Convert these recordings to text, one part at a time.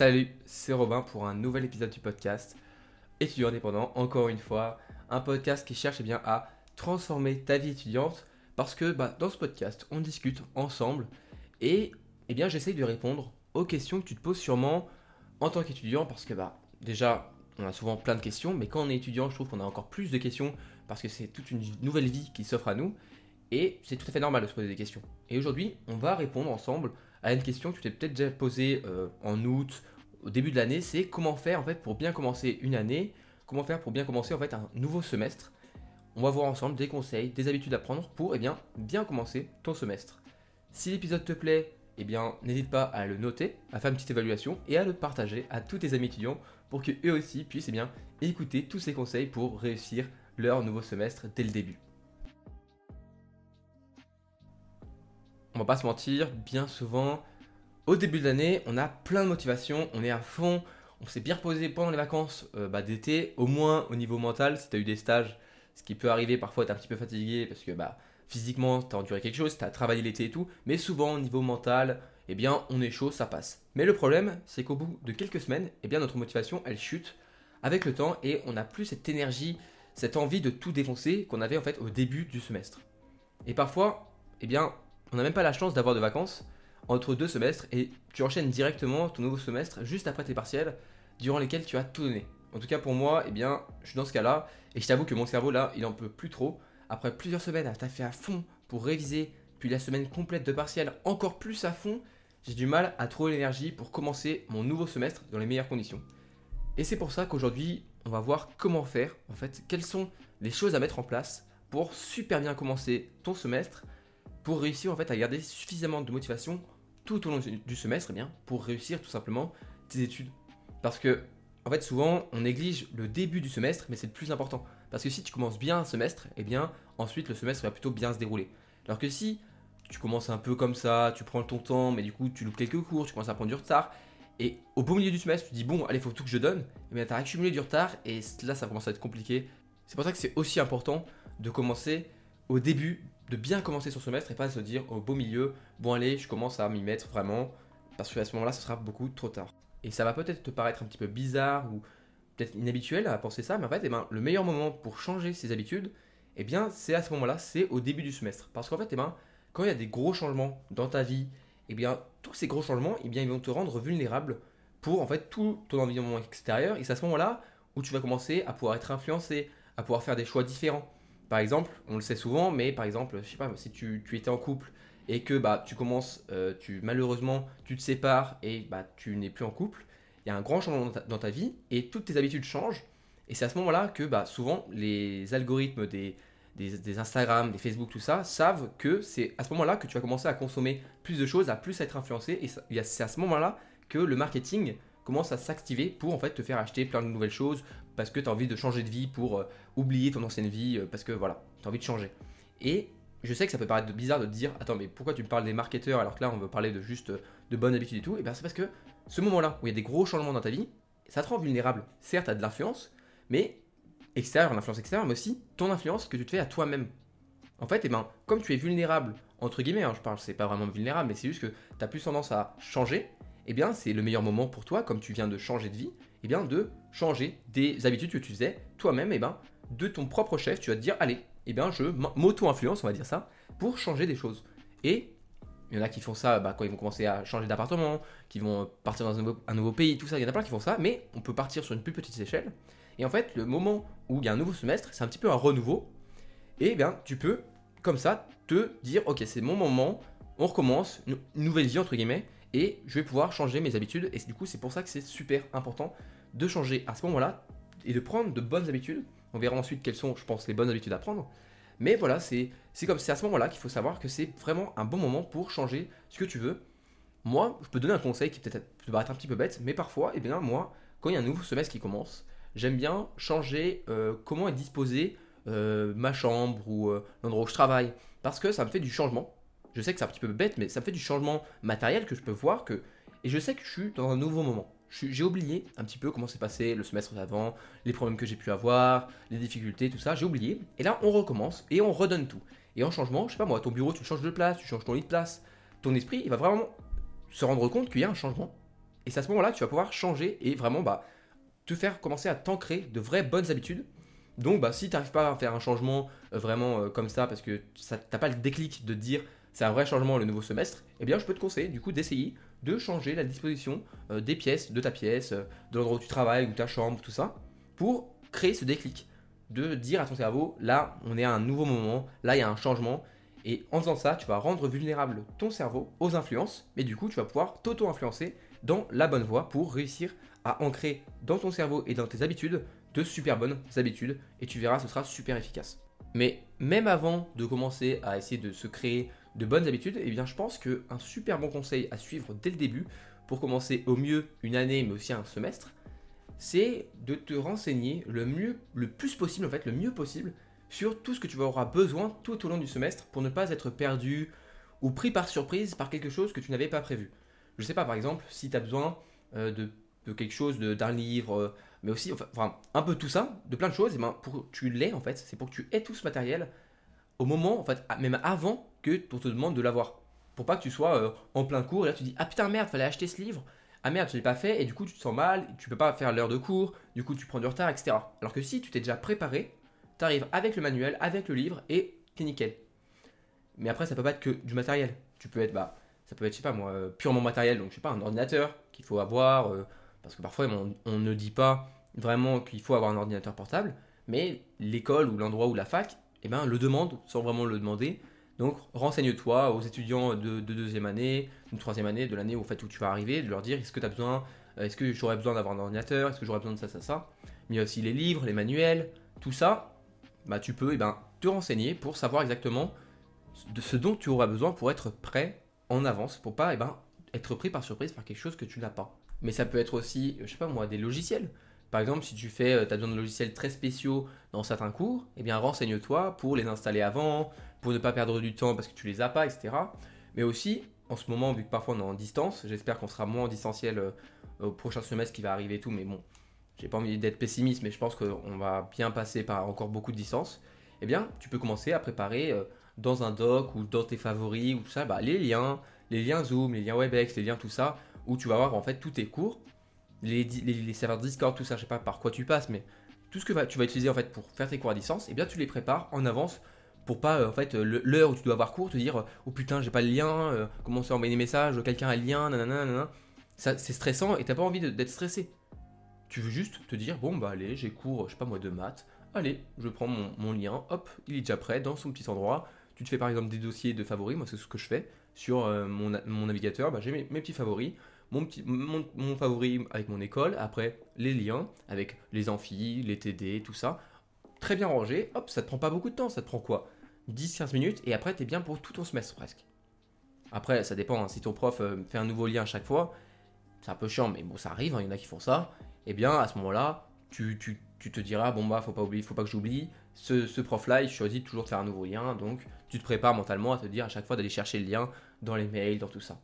Salut, c'est Robin pour un nouvel épisode du podcast Étudiant indépendant, encore une fois, un podcast qui cherche eh bien, à transformer ta vie étudiante parce que bah, dans ce podcast, on discute ensemble et eh bien, j'essaye de répondre aux questions que tu te poses sûrement en tant qu'étudiant parce que bah, déjà, on a souvent plein de questions, mais quand on est étudiant, je trouve qu'on a encore plus de questions parce que c'est toute une nouvelle vie qui s'offre à nous et c'est tout à fait normal de se poser des questions. Et aujourd'hui, on va répondre ensemble à une question que tu t'es peut-être déjà posée euh, en août, au début de l'année, c'est comment faire en fait pour bien commencer une année, comment faire pour bien commencer en fait un nouveau semestre. On va voir ensemble des conseils, des habitudes à prendre pour eh bien, commencer ton semestre. Si l'épisode te plaît, eh bien, n'hésite pas à le noter, à faire une petite évaluation et à le partager à tous tes amis étudiants pour qu'eux aussi puissent eh écouter tous ces conseils pour réussir leur nouveau semestre dès le début. Va pas se mentir, bien souvent, au début de l'année, on a plein de motivation, on est à fond, on s'est bien reposé pendant les vacances euh, bah, d'été, au moins au niveau mental, si tu as eu des stages, ce qui peut arriver parfois être un petit peu fatigué parce que bah, physiquement, tu as enduré quelque chose, tu travaillé l'été et tout, mais souvent au niveau mental, eh bien, on est chaud, ça passe. Mais le problème, c'est qu'au bout de quelques semaines, eh bien, notre motivation, elle chute avec le temps et on n'a plus cette énergie, cette envie de tout défoncer qu'on avait en fait au début du semestre. Et parfois, eh bien, on n'a même pas la chance d'avoir de vacances entre deux semestres et tu enchaînes directement ton nouveau semestre juste après tes partiels durant lesquels tu as tout donné. En tout cas pour moi, eh bien, je suis dans ce cas-là et je t'avoue que mon cerveau là, il en peut plus trop. Après plusieurs semaines à fait à fond pour réviser, puis la semaine complète de partiels encore plus à fond, j'ai du mal à trouver l'énergie pour commencer mon nouveau semestre dans les meilleures conditions. Et c'est pour ça qu'aujourd'hui, on va voir comment faire, en fait, quelles sont les choses à mettre en place pour super bien commencer ton semestre pour réussir en fait à garder suffisamment de motivation tout au long du semestre, eh bien, pour réussir tout simplement tes études. Parce que, en souvent, on néglige le début du semestre, mais c'est le plus important. Parce que si tu commences bien un semestre, eh bien, ensuite, le semestre va plutôt bien se dérouler. Alors que si tu commences un peu comme ça, tu prends ton temps, mais du coup, tu loupes quelques cours, tu commences à prendre du retard, et au beau milieu du semestre, tu dis, bon, allez, faut tout que je donne, eh bien, tu as accumulé du retard, et là, ça commence à être compliqué. C'est pour ça que c'est aussi important de commencer au début de bien commencer son semestre et pas de se dire au beau milieu, bon allez, je commence à m'y mettre vraiment, parce qu'à ce moment-là, ce sera beaucoup trop tard. Et ça va peut-être te paraître un petit peu bizarre ou peut-être inhabituel à penser ça, mais en fait, eh ben, le meilleur moment pour changer ses habitudes, eh bien, c'est à ce moment-là, c'est au début du semestre. Parce qu'en fait, eh ben, quand il y a des gros changements dans ta vie, eh bien, tous ces gros changements, eh bien, ils vont te rendre vulnérable pour en fait tout ton environnement extérieur. Et c'est à ce moment-là où tu vas commencer à pouvoir être influencé, à pouvoir faire des choix différents. Par exemple, on le sait souvent, mais par exemple, je sais pas, si tu, étais en couple et que bah, tu commences, euh, tu, malheureusement, tu te sépares et bah, tu n'es plus en couple, il y a un grand changement dans ta, vie et toutes tes habitudes changent. Et c'est à ce moment-là que bah, souvent les algorithmes des, des, Instagram, des Facebook, tout ça, savent que c'est à ce moment-là que tu vas commencer à consommer plus de choses, à plus être influencé. Et c'est à ce moment-là que le marketing commence à s'activer pour en fait te faire acheter plein de nouvelles choses parce que tu as envie de changer de vie pour euh, oublier ton ancienne vie euh, parce que voilà, tu as envie de changer. Et je sais que ça peut paraître bizarre de te dire attends mais pourquoi tu me parles des marketeurs alors que là on veut parler de juste euh, de bonnes habitudes et tout? Et bien c'est parce que ce moment-là où il y a des gros changements dans ta vie, ça te rend vulnérable. Certes, tu as de l'influence, mais extérieure, l'influence extérieure, mais aussi ton influence que tu te fais à toi-même. En fait, et eh ben, comme tu es vulnérable, entre guillemets, hein, je parle, c'est pas vraiment vulnérable, mais c'est juste que tu as plus tendance à changer, eh bien c'est le meilleur moment pour toi, comme tu viens de changer de vie, eh bien de changer des habitudes que tu faisais toi-même, eh ben de ton propre chef, tu vas te dire allez, eh bien je m'auto-influence, on va dire ça, pour changer des choses. Et il y en a qui font ça bah, quand ils vont commencer à changer d'appartement, qui vont partir dans un nouveau, pays, tout ça, il y en a plein qui font ça, mais on peut partir sur une plus petite échelle. Et en fait, le moment où il y a un nouveau semestre, c'est un petit peu un renouveau. Et eh bien, tu peux, comme ça, te dire, ok, c'est mon moment, on recommence, une nouvelle vie, entre guillemets, et je vais pouvoir changer mes habitudes. Et du coup, c'est pour ça que c'est super important de changer à ce moment-là et de prendre de bonnes habitudes. On verra ensuite quelles sont, je pense, les bonnes habitudes à prendre. Mais voilà, c'est comme c'est à ce moment-là qu'il faut savoir que c'est vraiment un bon moment pour changer ce que tu veux. Moi, je peux donner un conseil qui peut-être peut paraître un petit peu bête, mais parfois, eh bien, moi, quand il y a un nouveau semestre qui commence, j'aime bien changer euh, comment est disposée euh, ma chambre ou euh, l'endroit où je travaille, parce que ça me fait du changement. Je sais que c'est un petit peu bête, mais ça me fait du changement matériel que je peux voir que. Et je sais que je suis dans un nouveau moment. J'ai oublié un petit peu comment s'est passé le semestre d'avant, les problèmes que j'ai pu avoir, les difficultés, tout ça. J'ai oublié. Et là, on recommence et on redonne tout. Et en changement, je sais pas moi, ton bureau, tu changes de place, tu changes ton lit de place. Ton esprit, il va vraiment se rendre compte qu'il y a un changement. Et c'est à ce moment-là tu vas pouvoir changer et vraiment bah, te faire commencer à t'ancrer de vraies bonnes habitudes. Donc bah, si tu n'arrives pas à faire un changement euh, vraiment euh, comme ça, parce que tu n'as pas le déclic de dire c'est un vrai changement le nouveau semestre, eh bien je peux te conseiller du coup d'essayer de changer la disposition euh, des pièces, de ta pièce, de l'endroit où tu travailles, ou ta chambre, tout ça, pour créer ce déclic. De dire à ton cerveau, là on est à un nouveau moment, là il y a un changement, et en faisant ça, tu vas rendre vulnérable ton cerveau aux influences, mais du coup tu vas pouvoir t'auto-influencer dans la bonne voie pour réussir à ancrer dans ton cerveau et dans tes habitudes de super bonnes habitudes et tu verras, ce sera super efficace. Mais même avant de commencer à essayer de se créer de bonnes habitudes, eh bien je pense qu'un super bon conseil à suivre dès le début pour commencer au mieux une année mais aussi un semestre, c'est de te renseigner le mieux, le plus possible en fait, le mieux possible sur tout ce que tu auras besoin tout au long du semestre pour ne pas être perdu ou pris par surprise par quelque chose que tu n'avais pas prévu. Je sais pas, par exemple, si tu as besoin euh, de, quelque chose, d'un livre, euh, mais aussi, enfin, un peu tout ça, de plein de choses, et ben, pour que tu l'aies, en fait, c'est pour que tu aies tout ce matériel au moment, en fait, même avant que on te demande de l'avoir. Pour pas que tu sois euh, en plein cours, et là tu dis, ah putain, merde, fallait acheter ce livre. Ah merde, je l'ai pas fait, et du coup tu te sens mal, tu peux pas faire l'heure de cours, du coup tu prends du retard, etc. Alors que si tu t'es déjà préparé, tu arrives avec le manuel, avec le livre, et t'es nickel. Mais après, ça peut pas être que du matériel. Tu peux être, bah, ça peut être, je sais pas moi, euh, purement matériel, donc je sais pas, un ordinateur qu'il faut avoir, euh, parce que parfois on, ne dit pas vraiment qu'il faut avoir un ordinateur portable, mais l'école ou l'endroit ou la fac, eh ben, le demande sans vraiment le demander. Donc renseigne-toi aux étudiants de, deuxième année, de troisième année, de l'année où, fait, où tu vas arriver, de leur dire est-ce que tu as besoin, euh, est-ce que j'aurais besoin d'avoir un ordinateur, est-ce que j'aurais besoin de ça, ça, ça. Mais il y a aussi les livres, les manuels, tout ça, bah, tu peux eh ben, te renseigner pour savoir exactement de ce dont tu auras besoin pour être prêt en avance pour pas eh ben, être pris par surprise par quelque chose que tu n'as pas. Mais ça peut être aussi, je sais pas moi, des logiciels. Par exemple, si tu fais, euh, as besoin de logiciels très spéciaux dans certains cours, eh bien renseigne-toi pour les installer avant, pour ne pas perdre du temps parce que tu les as pas, etc. Mais aussi, en ce moment, vu que parfois on est en distance, j'espère qu'on sera moins distanciel euh, au prochain semestre qui va arriver et tout, mais bon, j'ai pas envie d'être pessimiste, mais je pense qu'on va bien passer par encore beaucoup de distance. Eh bien, tu peux commencer à préparer euh, dans un doc ou dans tes favoris ou tout ça, bah, les liens, les liens Zoom, les liens Webex, les liens tout ça, où tu vas avoir en fait tous tes cours, les, serveurs Discord, tout ça, je sais pas par quoi tu passes, mais tout ce que tu vas utiliser en fait pour faire tes cours à distance, et eh bien tu les prépares en avance pour pas euh, en fait l'heure où tu dois avoir cours te dire oh putain j'ai pas le lien, euh, comment ça envoyer des messages, quelqu'un a le lien, nanana, nanana. Ça c'est stressant et t'as pas envie d'être stressé. Tu veux juste te dire bon bah allez j'ai cours, je sais pas moi de maths, allez je prends mon, mon lien, hop il est déjà prêt dans son petit endroit, tu te fais par exemple des dossiers de favoris, moi c'est ce que je fais sur euh, mon, navigateur, bah, j'ai mes, petits favoris, mon, petit, mon, favori avec mon école, après les liens avec les amphis, les TD, tout ça, très bien rangé, hop, ça te prend pas beaucoup de temps, ça te prend quoi? 10-15 minutes et après tu es bien pour tout ton semestre presque. Après, ça dépend, hein, si ton prof euh, fait un nouveau lien à chaque fois, c'est un peu chiant, mais bon, ça arrive, hein, il y en a qui font ça, et eh bien à ce moment-là, tu, tu, tu, te diras, bon bah, faut pas oublier, faut pas que j'oublie, ce, prof-là, il choisit toujours de faire un nouveau lien, donc tu te prépares mentalement à te dire à chaque fois d'aller chercher le lien dans les mails, dans tout ça.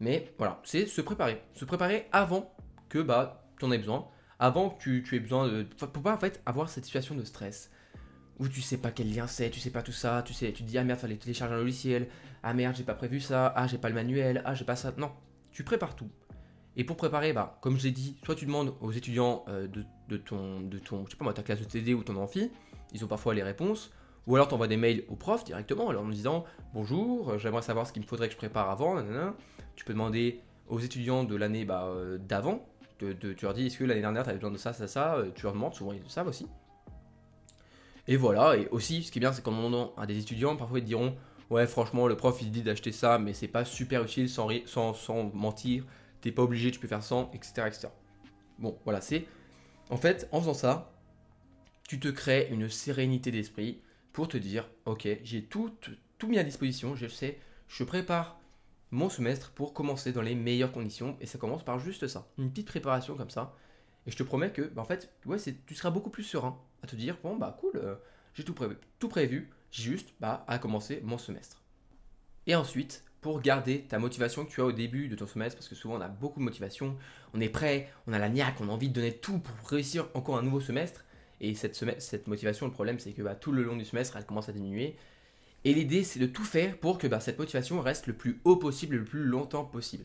Mais voilà, c'est se préparer. Se préparer avant que bah, tu en aies besoin, avant que tu, tu aies besoin de. Pour pas en fait avoir cette situation de stress où tu sais pas quel lien c'est, tu sais pas tout ça, tu sais, tu te dis ah merde, fallait télécharger un logiciel, ah merde, j'ai pas prévu ça, ah j'ai pas le manuel, ah j'ai pas ça. Non, tu prépares tout. Et pour préparer, bah, comme je l'ai dit, soit tu demandes aux étudiants euh, de, de, ton, de ton, je sais pas moi, ta classe de TD ou ton amphi, ils ont parfois les réponses. Ou alors tu envoies des mails au prof directement, en disant Bonjour, j'aimerais savoir ce qu'il me faudrait que je prépare avant. Tu peux demander aux étudiants de l'année bah, euh, d'avant, tu leur dis Est-ce que l'année dernière tu avais besoin de ça, ça, ça euh, Tu leur demandes, souvent ils le savent aussi. Et voilà, et aussi ce qui est bien, c'est qu'en demandant à des étudiants, parfois ils te diront Ouais, franchement, le prof il dit d'acheter ça, mais c'est pas super utile sans, sans, sans mentir, t'es pas obligé, tu peux faire sans, etc. etc. Bon, voilà, c'est. En fait, en faisant ça, tu te crées une sérénité d'esprit pour te dire, ok, j'ai tout, tout mis à disposition, je sais, je prépare mon semestre pour commencer dans les meilleures conditions, et ça commence par juste ça, une petite préparation comme ça, et je te promets que, bah, en fait, ouais, tu seras beaucoup plus serein à te dire, bon, bah cool, euh, j'ai tout, prévu, tout prévu, j'ai juste bah, à commencer mon semestre. Et ensuite, pour garder ta motivation que tu as au début de ton semestre, parce que souvent on a beaucoup de motivation, on est prêt, on a la niaque, on a envie de donner tout pour réussir encore un nouveau semestre, et cette, motivation, le problème, c'est que bah, tout le long du semestre, elle commence à diminuer. Et l'idée, c'est de tout faire pour que bah, cette motivation reste le plus haut possible, le plus longtemps possible.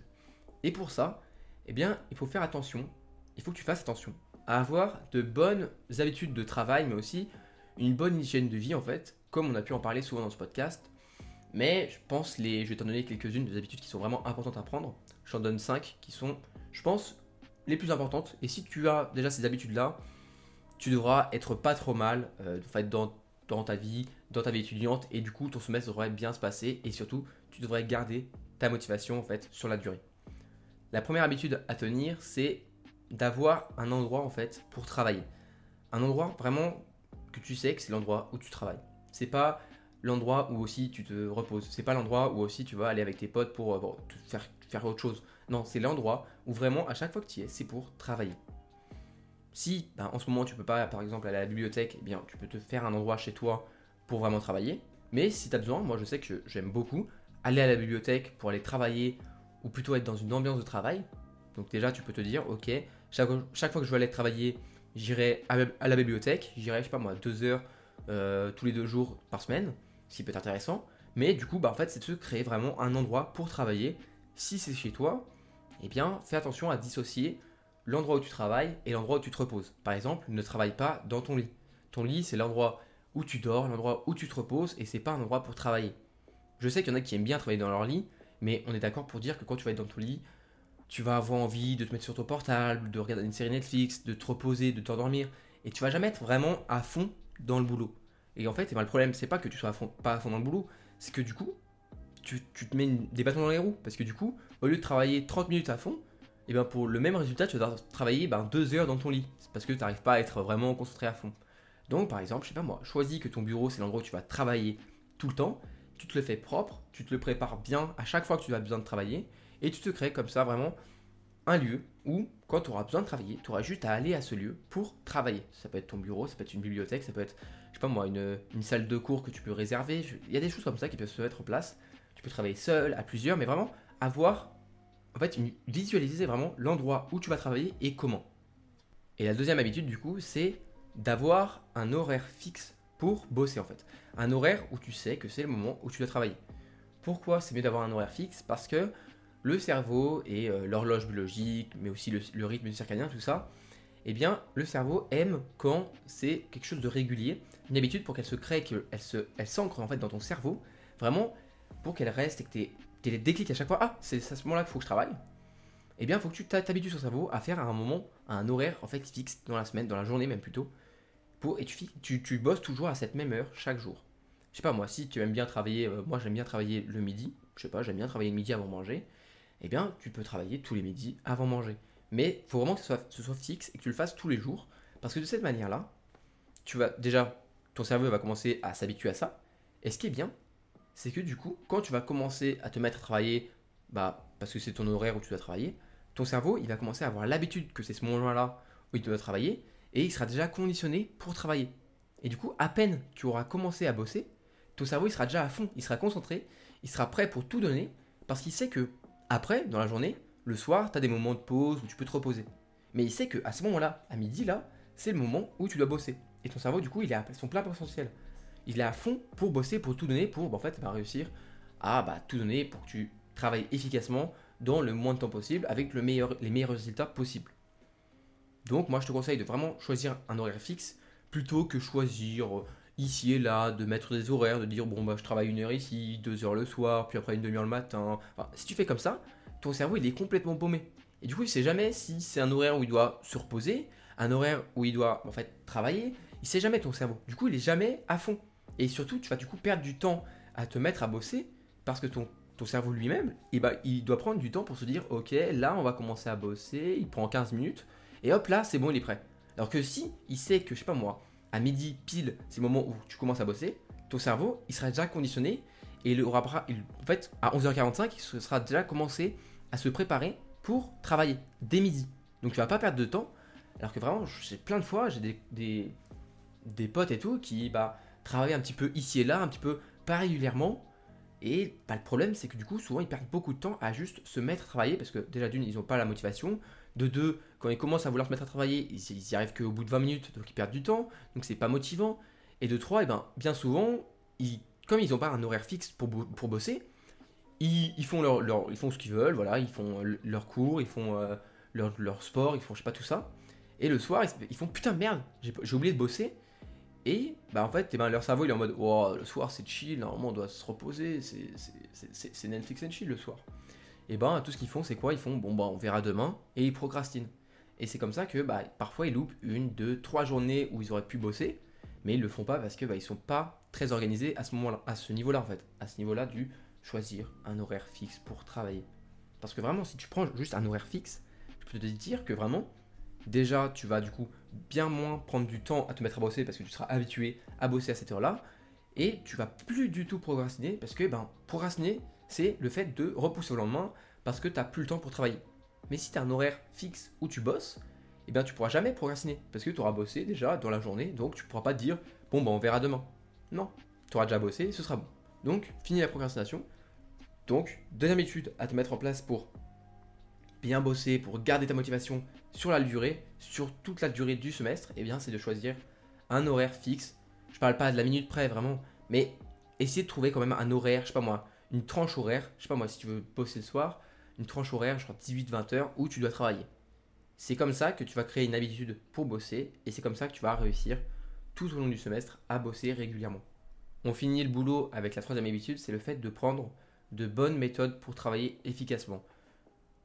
Et pour ça, eh bien, il faut faire attention, il faut que tu fasses attention à avoir de bonnes habitudes de travail, mais aussi une bonne hygiène de vie, en fait, comme on a pu en parler souvent dans ce podcast. Mais je pense, les, je vais t'en donner quelques-unes des habitudes qui sont vraiment importantes à prendre. Je t'en donne 5 qui sont, je pense, les plus importantes. Et si tu as déjà ces habitudes-là, tu devras être pas trop mal euh, en fait, dans, dans ta vie, dans ta vie étudiante, et du coup ton semestre devrait bien se passer, et surtout tu devrais garder ta motivation en fait sur la durée. La première habitude à tenir, c'est d'avoir un endroit en fait pour travailler. Un endroit vraiment que tu sais que c'est l'endroit où tu travailles. C'est pas l'endroit où aussi tu te reposes. C'est pas l'endroit où aussi tu vas aller avec tes potes pour, euh, faire, faire autre chose. Non, c'est l'endroit où vraiment à chaque fois que tu y es, c'est pour travailler. Si ben, en ce moment tu peux pas par exemple aller à la bibliothèque, eh bien tu peux te faire un endroit chez toi pour vraiment travailler. Mais si tu as besoin, moi je sais que j'aime beaucoup aller à la bibliothèque pour aller travailler ou plutôt être dans une ambiance de travail. Donc déjà tu peux te dire ok, chaque, fois que je veux aller travailler, j'irai à, la bibliothèque, j'irai je sais pas moi deux heures euh, tous les deux jours par semaine, ce qui peut être intéressant. Mais du coup bah en fait c'est de se créer vraiment un endroit pour travailler. Si c'est chez toi, eh bien fais attention à dissocier l'endroit où tu travailles et l'endroit où tu te reposes. Par exemple, ne travaille pas dans ton lit. Ton lit, c'est l'endroit où tu dors, l'endroit où tu te reposes, et c'est pas un endroit pour travailler. Je sais qu'il y en a qui aiment bien travailler dans leur lit, mais on est d'accord pour dire que quand tu vas être dans ton lit, tu vas avoir envie de te mettre sur ton portable, de regarder une série Netflix, de te reposer, de t'endormir, et tu vas jamais être vraiment à fond dans le boulot. Et en fait, eh ben, le problème, c'est pas que tu sois pas à fond dans le boulot, c'est que du coup, tu, te mets des bâtons dans les roues. Parce que du coup, au lieu de travailler 30 minutes à fond, et bien pour le même résultat, tu vas travailler ben, deux heures dans ton lit. C'est parce que tu n'arrives pas à être vraiment concentré à fond. Donc par exemple, je sais pas moi, choisis que ton bureau c'est l'endroit où tu vas travailler tout le temps, tu te le fais propre, tu te le prépares bien à chaque fois que tu as besoin de travailler, et tu te crées comme ça vraiment un lieu où quand tu auras besoin de travailler, tu auras juste à aller à ce lieu pour travailler. Ça peut être ton bureau, ça peut être une bibliothèque, ça peut être, je sais pas moi, une salle de cours que tu peux réserver. Il y a des choses comme ça qui peuvent se mettre en place. Tu peux travailler seul, à plusieurs, mais vraiment avoir en fait, visualiser vraiment l'endroit où tu vas travailler et comment. Et la deuxième habitude, du coup, c'est d'avoir un horaire fixe pour bosser, en fait. Un horaire où tu sais que c'est le moment où tu dois travailler. Pourquoi c'est mieux d'avoir un horaire fixe? Parce que le cerveau et euh, l'horloge biologique, mais aussi le, rythme circadien, tout ça, eh bien, le cerveau aime quand c'est quelque chose de régulier, une habitude pour qu'elle se crée, qu'elle se, elle s'ancre en fait dans ton cerveau, vraiment pour qu'elle reste et que tu des déclics à chaque fois, ah, c'est à ce moment-là qu'il faut que je travaille, eh bien, il faut que tu t'habitues sur cerveau à faire à un moment, à un horaire en fait fixe dans la semaine, dans la journée même plutôt, pour, et tu, tu, tu bosses toujours à cette même heure chaque jour. Je sais pas, moi, si tu aimes bien travailler, euh, moi j'aime bien travailler le midi, je sais pas, j'aime bien travailler le midi avant manger, eh bien, tu peux travailler tous les midis avant manger. Mais il faut vraiment que ce soit, ce soit fixe et que tu le fasses tous les jours, parce que de cette manière-là, tu vas déjà, ton cerveau va commencer à s'habituer à ça, et ce qui est bien, c'est que du coup, quand tu vas commencer à te mettre à travailler, bah, parce que c'est ton horaire où tu dois travailler, ton cerveau, il va commencer à avoir l'habitude que c'est ce moment-là où il doit travailler, et il sera déjà conditionné pour travailler. Et du coup, à peine tu auras commencé à bosser, ton cerveau, il sera déjà à fond, il sera concentré, il sera prêt pour tout donner, parce qu'il sait que après, dans la journée, le soir, tu as des moments de pause où tu peux te reposer. Mais il sait que à ce moment-là, à midi, là, c'est le moment où tu dois bosser. Et ton cerveau, du coup, il est à son plein potentiel il est à fond pour bosser, pour tout donner, pour bah, en fait, réussir à bah, tout donner pour que tu travailles efficacement dans le moins de temps possible avec le meilleur, les meilleurs résultats possibles. Donc moi je te conseille de vraiment choisir un horaire fixe plutôt que choisir euh, ici et là, de mettre des horaires, de dire bon bah je travaille une heure ici, deux heures le soir, puis après une demi-heure le matin. si tu fais comme ça, ton cerveau il est complètement paumé. Et du coup il sait jamais si c'est un horaire où il doit se reposer, un horaire où il doit en fait travailler. Il sait jamais ton cerveau. Du coup il est jamais à fond. Et surtout, tu vas du coup perdre du temps à te mettre à bosser parce que ton, ton cerveau lui-même, eh ben, il doit prendre du temps pour se dire Ok, là, on va commencer à bosser. Il prend 15 minutes. Et hop, là, c'est bon, il est prêt. Alors que si il sait que, je sais pas moi, à midi pile, c'est le moment où tu commences à bosser, ton cerveau, il sera déjà conditionné et il aura, en fait, à 11h45, il sera déjà commencé à se préparer pour travailler dès midi. Donc tu vas pas perdre de temps. Alors que vraiment, j'ai plein de fois, j'ai des, des, des, potes et tout qui, bah, travailler un petit peu ici et là, un petit peu pas régulièrement. Et le problème, c'est que du coup, souvent, ils perdent beaucoup de temps à juste se mettre à travailler parce que déjà, d'une, ils n'ont pas la motivation. De deux, quand ils commencent à vouloir se mettre à travailler, ils, ils y arrivent qu'au bout de 20 minutes, donc ils perdent du temps, donc c'est pas motivant. Et de trois, et eh ben, bien souvent, ils, comme ils n'ont pas un horaire fixe pour, pour bosser, ils, font leur, ils font ce qu'ils veulent, voilà, ils font leurs cours, ils font euh, leur, leur sport, ils font je sais pas tout ça. Et le soir, ils, ils font putain merde, j'ai oublié de bosser. Et bah en fait, eh ben, leur cerveau il est en mode oh, le soir c'est chill, normalement on doit se reposer, c'est- Netflix and chill le soir. Et ben tout ce qu'ils font c'est quoi? Ils font bon bah on verra demain et ils procrastinent. Et c'est comme ça que bah, parfois ils loupent une, deux, trois journées où ils auraient pu bosser, mais ils le font pas parce que bah, ils sont pas très organisés à ce moment-là, à ce niveau-là en fait, à ce niveau-là du choisir un horaire fixe pour travailler. Parce que vraiment si tu prends juste un horaire fixe, je peux te dire que vraiment déjà tu vas du coup bien moins prendre du temps à te mettre à bosser parce que tu seras habitué à bosser à cette heure-là et tu vas plus du tout procrastiner parce que ben procrastiner c'est le fait de repousser au lendemain parce que tu n'as plus le temps pour travailler. Mais si tu as un horaire fixe où tu bosses, eh bien tu pourras jamais procrastiner parce que tu auras bossé déjà dans la journée donc tu pourras pas te dire bon ben on verra demain. Non, tu auras déjà bossé ce sera bon. Donc fini la procrastination. Donc deuxième étude à te mettre en place pour bien bosser, pour garder ta motivation sur la durée, sur toute la durée du semestre, eh bien c'est de choisir un horaire fixe. Je parle pas de la minute près vraiment, mais essayer de trouver quand même un horaire, je sais pas moi, une tranche horaire, je sais pas moi, si tu veux bosser le soir, une tranche horaire, je crois 18-20 heures où tu dois travailler. C'est comme ça que tu vas créer une habitude pour bosser et c'est comme ça que tu vas réussir tout au long du semestre à bosser régulièrement. On finit le boulot avec la troisième habitude, c'est le fait de prendre de bonnes méthodes pour travailler efficacement.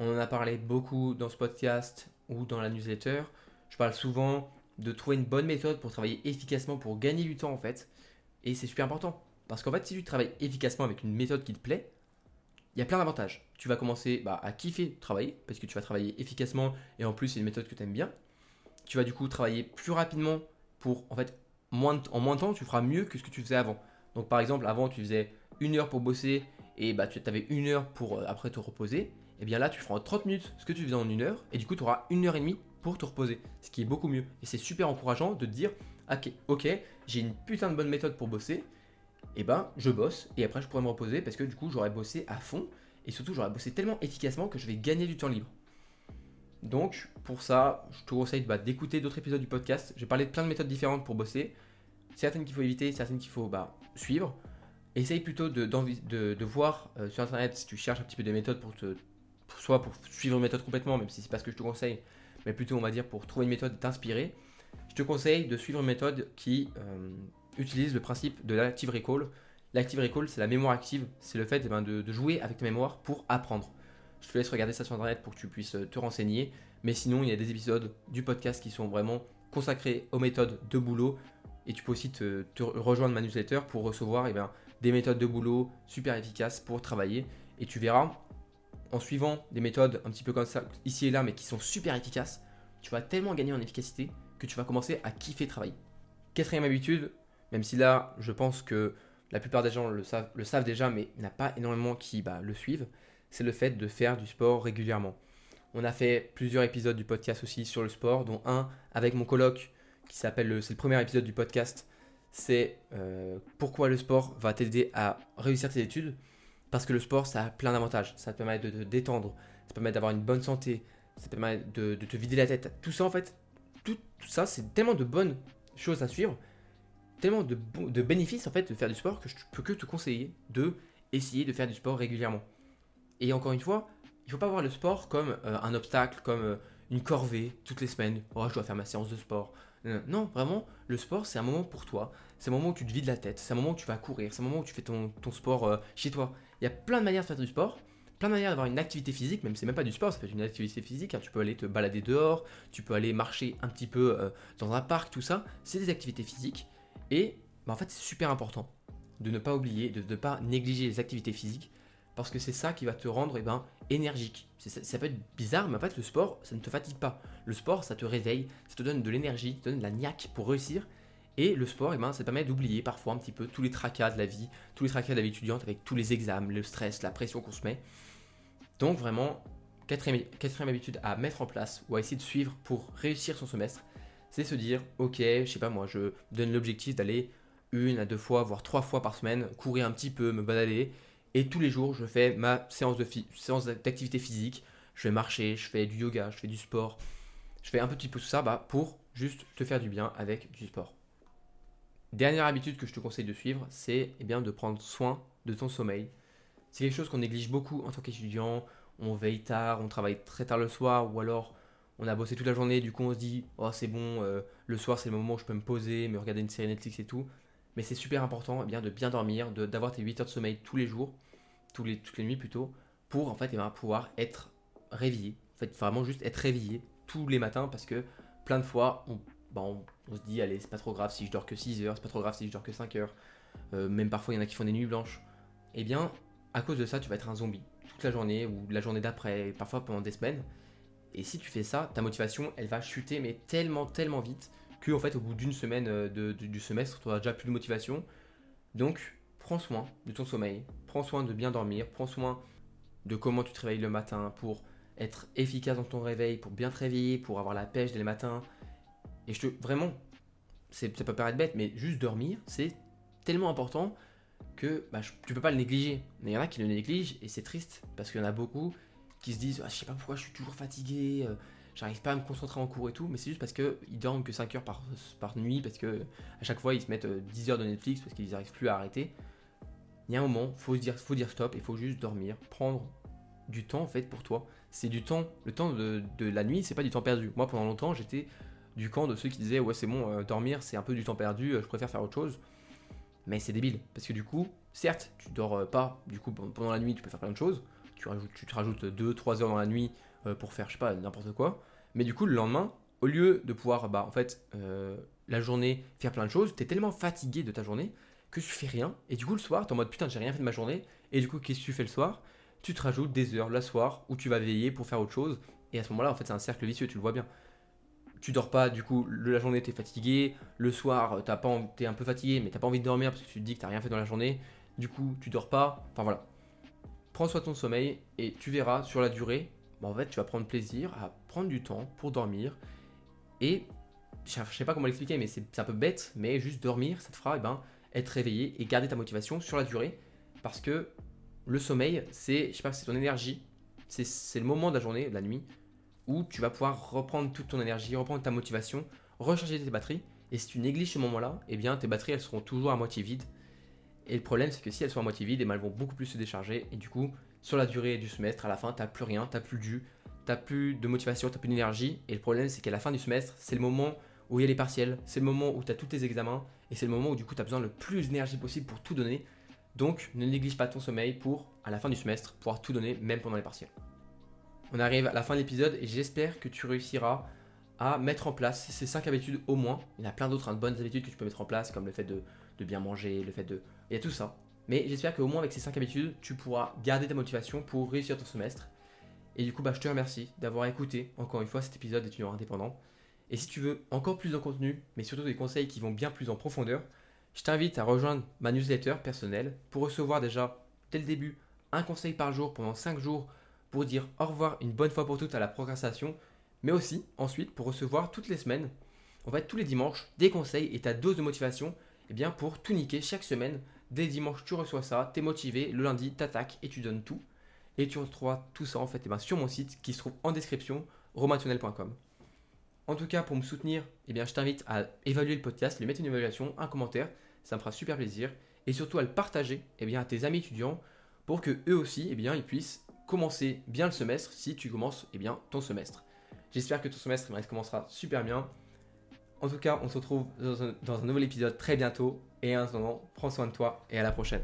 On en a parlé beaucoup dans ce podcast ou dans la newsletter. Je parle souvent de trouver une bonne méthode pour travailler efficacement, pour gagner du temps en fait. Et c'est super important. Parce qu'en fait, si tu travailles efficacement avec une méthode qui te plaît, il y a plein d'avantages. Tu vas commencer bah, à kiffer travailler, parce que tu vas travailler efficacement et en plus c'est une méthode que tu aimes bien. Tu vas du coup travailler plus rapidement pour, en fait, moins de- en moins de temps, tu feras mieux que ce que tu faisais avant. Donc par exemple, avant tu faisais une heure pour bosser et bah, tu avais une heure pour euh, après te reposer. Et bien là, tu feras en 30 minutes ce que tu faisais en une heure et du coup, tu auras une heure et demie pour te reposer, ce qui est beaucoup mieux. Et c'est super encourageant de te dire, ok, ok, j'ai une putain de bonne méthode pour bosser, et ben je bosse et après je pourrai me reposer parce que du coup j'aurai bossé à fond et surtout j'aurai bossé tellement efficacement que je vais gagner du temps libre. Donc pour ça, je te conseille bah, d'écouter d'autres épisodes du podcast. J'ai parlé de plein de méthodes différentes pour bosser, certaines qu'il faut éviter, certaines qu'il faut bah, suivre. Essaye plutôt de, de- voir euh, sur internet si tu cherches un petit peu des méthodes pour te soit pour suivre une méthode complètement, même si c'est pas ce que je te conseille, mais plutôt on va dire pour trouver une méthode et t'inspirer, je te conseille de suivre une méthode qui euh, utilise le principe de l'active recall. L'active recall, c'est la mémoire active, c'est le fait eh ben, de, jouer avec ta mémoire pour apprendre. Je te laisse regarder ça sur internet pour que tu puisses euh, te renseigner, mais sinon il y a des épisodes du podcast qui sont vraiment consacrés aux méthodes de boulot, et tu peux aussi te, te rejoindre ma newsletter pour recevoir eh ben, des méthodes de boulot super efficaces pour travailler, et tu verras en suivant des méthodes un petit peu comme ça, ici et là, mais qui sont super efficaces, tu vas tellement gagner en efficacité que tu vas commencer à kiffer travailler. Quatrième habitude, même si là, je pense que la plupart des gens le savent, déjà, mais il n'y a pas énormément qui bah, le suivent, c'est le fait de faire du sport régulièrement. On a fait plusieurs épisodes du podcast aussi sur le sport, dont un avec mon coloc qui s'appelle, le- c'est le premier épisode du podcast, c'est euh, pourquoi le sport va t'aider à réussir tes études. Parce que le sport, ça a plein d'avantages. Ça te permet de te détendre, ça te permet d'avoir une bonne santé, ça te permet de, te vider la tête. Tout ça, en fait, tout, ça, c'est tellement de bonnes choses à suivre, tellement de, bénéfices, en fait, de faire du sport que je peux que te conseiller de essayer de faire du sport régulièrement. Et encore une fois, il faut pas voir le sport comme euh, un obstacle, comme euh, une corvée toutes les semaines. Oh, je dois faire ma séance de sport. Non, non, vraiment, le sport, c'est un moment pour toi. C'est un moment où tu te vides la tête. C'est un moment où tu vas courir. C'est un moment où tu fais ton, sport euh, chez toi. Il y a plein de manières de faire du sport. Plein de manières d'avoir une activité physique, même si c'est même pas du sport, ça fait une activité physique. hein. Tu peux aller te balader dehors, tu peux aller marcher un petit peu euh, dans un parc, tout ça. C'est des activités physiques. Et bah, en fait, c'est super important de ne pas oublier, de ne pas négliger les activités physiques, parce que c'est ça qui va te rendre eh ben, énergique. Ça, peut être bizarre, mais en fait, le sport, ça ne te fatigue pas. Le sport, ça te réveille, ça te donne de l'énergie, ça te donne de la niaque pour réussir. Et le sport, eh ben, ça permet d'oublier parfois un petit peu tous les tracas de la vie, tous les tracas de la vie étudiante avec tous les examens, le stress, la pression qu'on se met. Donc vraiment, quatrième, quatrième habitude à mettre en place ou à essayer de suivre pour réussir son semestre, c'est se dire, ok, je sais pas moi, je donne l'objectif d'aller une à deux fois, voire trois fois par semaine, courir un petit peu, me balader, et tous les jours, je fais ma séance d'activité physique, je vais marcher, je fais du yoga, je fais du sport, je fais un petit peu tout ça bah, pour juste te faire du bien avec du sport. Dernière habitude que je te conseille de suivre, c'est eh bien de prendre soin de ton sommeil. C'est quelque chose qu'on néglige beaucoup en tant qu'étudiant. On veille tard, on travaille très tard le soir, ou alors on a bossé toute la journée, du coup on se dit, oh c'est bon, euh, le soir c'est le moment où je peux me poser, me regarder une série Netflix et tout. Mais c'est super important eh de bien dormir, d'avoir tes 8 heures de sommeil tous les jours, toutes les nuits plutôt, pour en fait eh bien, pouvoir être réveillé. En fait, vraiment juste être réveillé tous les matins parce que plein de fois, on, bah, se dit, allez, c'est pas trop grave si je dors que 6 heures, c'est pas trop grave si je dors que 5 heures. Euh, même parfois, il y en a qui font des nuits blanches. Eh bien, à cause de ça, tu vas être un zombie toute la journée ou la journée d'après, parfois pendant des semaines. Et si tu fais ça, ta motivation, elle va chuter, mais tellement, tellement vite en fait, au bout d'une semaine euh, de, du semestre, tu n'auras déjà plus de motivation. Donc, prends soin de ton sommeil, prends soin de bien dormir, prends soin de comment tu te réveilles le matin pour être efficace dans ton réveil, pour bien te réveiller, pour avoir la pêche dès le matin. Et je te. Vraiment, ça peut paraître bête, mais juste dormir, c'est tellement important que bah, tu peux pas le négliger. Mais il y en a qui le négligent et c'est triste parce qu'il y en a beaucoup qui se disent ah, Je sais pas pourquoi je suis toujours fatigué, euh, j'arrive pas à me concentrer en cours et tout. Mais c'est juste parce qu'ils dorment que 5 heures par, par nuit, parce que à chaque fois ils se mettent 10 euh, heures de Netflix parce qu'ils n'arrivent plus à arrêter. Il y a un moment, faut dire, faut dire stop, il faut juste dormir, prendre du temps en fait pour toi. C'est du temps, le temps de, de la nuit, c'est pas du temps perdu. Moi pendant longtemps j'étais du camp de ceux qui disaient ouais c'est bon, euh, dormir c'est un peu du temps perdu, je préfère faire autre chose. Mais c'est débile, parce que du coup, certes, tu dors euh, pas, du coup, pendant la nuit, tu peux faire plein de choses. Tu, rajoutes, tu te rajoutes 2-3 heures dans la nuit euh, pour faire, je sais pas, n'importe quoi. Mais du coup, le lendemain, au lieu de pouvoir, bah, en fait, euh, la journée, faire plein de choses, tu es tellement fatigué de ta journée que tu fais rien. Et du coup, le soir, tu es en mode putain, j'ai rien fait de ma journée. Et du coup, qu'est-ce que tu fais le soir? Tu te rajoutes des heures le soir où tu vas veiller pour faire autre chose. Et à ce moment-là, en fait, c'est un cercle vicieux, tu le vois bien tu dors pas, du coup, la journée t'es fatigué, le soir t'as pas, t'es un peu fatigué, mais t'as pas envie de dormir parce que tu te dis que t'as rien fait dans la journée, du coup tu dors pas, enfin voilà. Prends soin de ton sommeil et tu verras sur la durée, bah, en fait tu vas prendre plaisir à prendre du temps pour dormir et je sais pas comment l'expliquer, mais c'est un peu bête, mais juste dormir, ça te fera eh ben, être réveillé et garder ta motivation sur la durée parce que le sommeil, c'est, c'est ton énergie, c'est le moment de la journée, de la nuit, où tu vas pouvoir reprendre toute ton énergie, reprendre ta motivation, recharger tes batteries. Et si tu négliges ce moment-là, eh bien tes batteries elles seront toujours à moitié vides. Et le problème c'est que si elles sont à moitié vides, eh ben, elles vont beaucoup plus se décharger. Et du coup, sur la durée du semestre, à la fin, tu n'as plus rien, tu n'as plus du, tu plus de motivation, tu n'as plus d'énergie. Et le problème c'est qu'à la fin du semestre, c'est le moment où il y a les partiels, c'est le moment où tu as tous tes examens, et c'est le moment où du coup tu as besoin le plus d'énergie possible pour tout donner. Donc ne néglige pas ton sommeil pour, à la fin du semestre, pouvoir tout donner, même pendant les partiels. On arrive à la fin de l'épisode et j'espère que tu réussiras à mettre en place ces 5 habitudes au moins. Il y en a plein d'autres hein, bonnes habitudes que tu peux mettre en place, comme le fait de, bien manger, le fait de... Il y a tout ça. Mais j'espère qu'au moins avec ces 5 habitudes, tu pourras garder ta motivation pour réussir ton semestre. Et du coup, bah, je te remercie d'avoir écouté encore une fois cet épisode d'étudiant indépendant. Et si tu veux encore plus de contenu, mais surtout des conseils qui vont bien plus en profondeur, je t'invite à rejoindre ma newsletter personnelle pour recevoir déjà, dès le début, un conseil par jour pendant 5 jours pour dire au revoir une bonne fois pour toutes à la procrastination, mais aussi ensuite pour recevoir toutes les semaines, en fait tous les dimanches, des conseils et ta dose de motivation, eh bien pour tout niquer chaque semaine. Dès dimanche, tu reçois ça, tu es motivé, le lundi, t'attaques et tu donnes tout. Et tu retrouveras tout ça en eh bien, sur mon site qui se trouve en description, romaintunnel.com. En tout cas, pour me soutenir, eh bien, je t'invite à évaluer le podcast, lui mettre une évaluation, un commentaire, ça me fera super plaisir. Et surtout à le partager eh bien, à tes amis étudiants pour que eux aussi eh bien, ils puissent commencer bien le semestre si tu commences eh bien, ton semestre. J'espère que ton semestre commencera super bien. En tout cas, on se retrouve dans un nouvel épisode très bientôt. Et en moment, prends soin de toi et à la prochaine.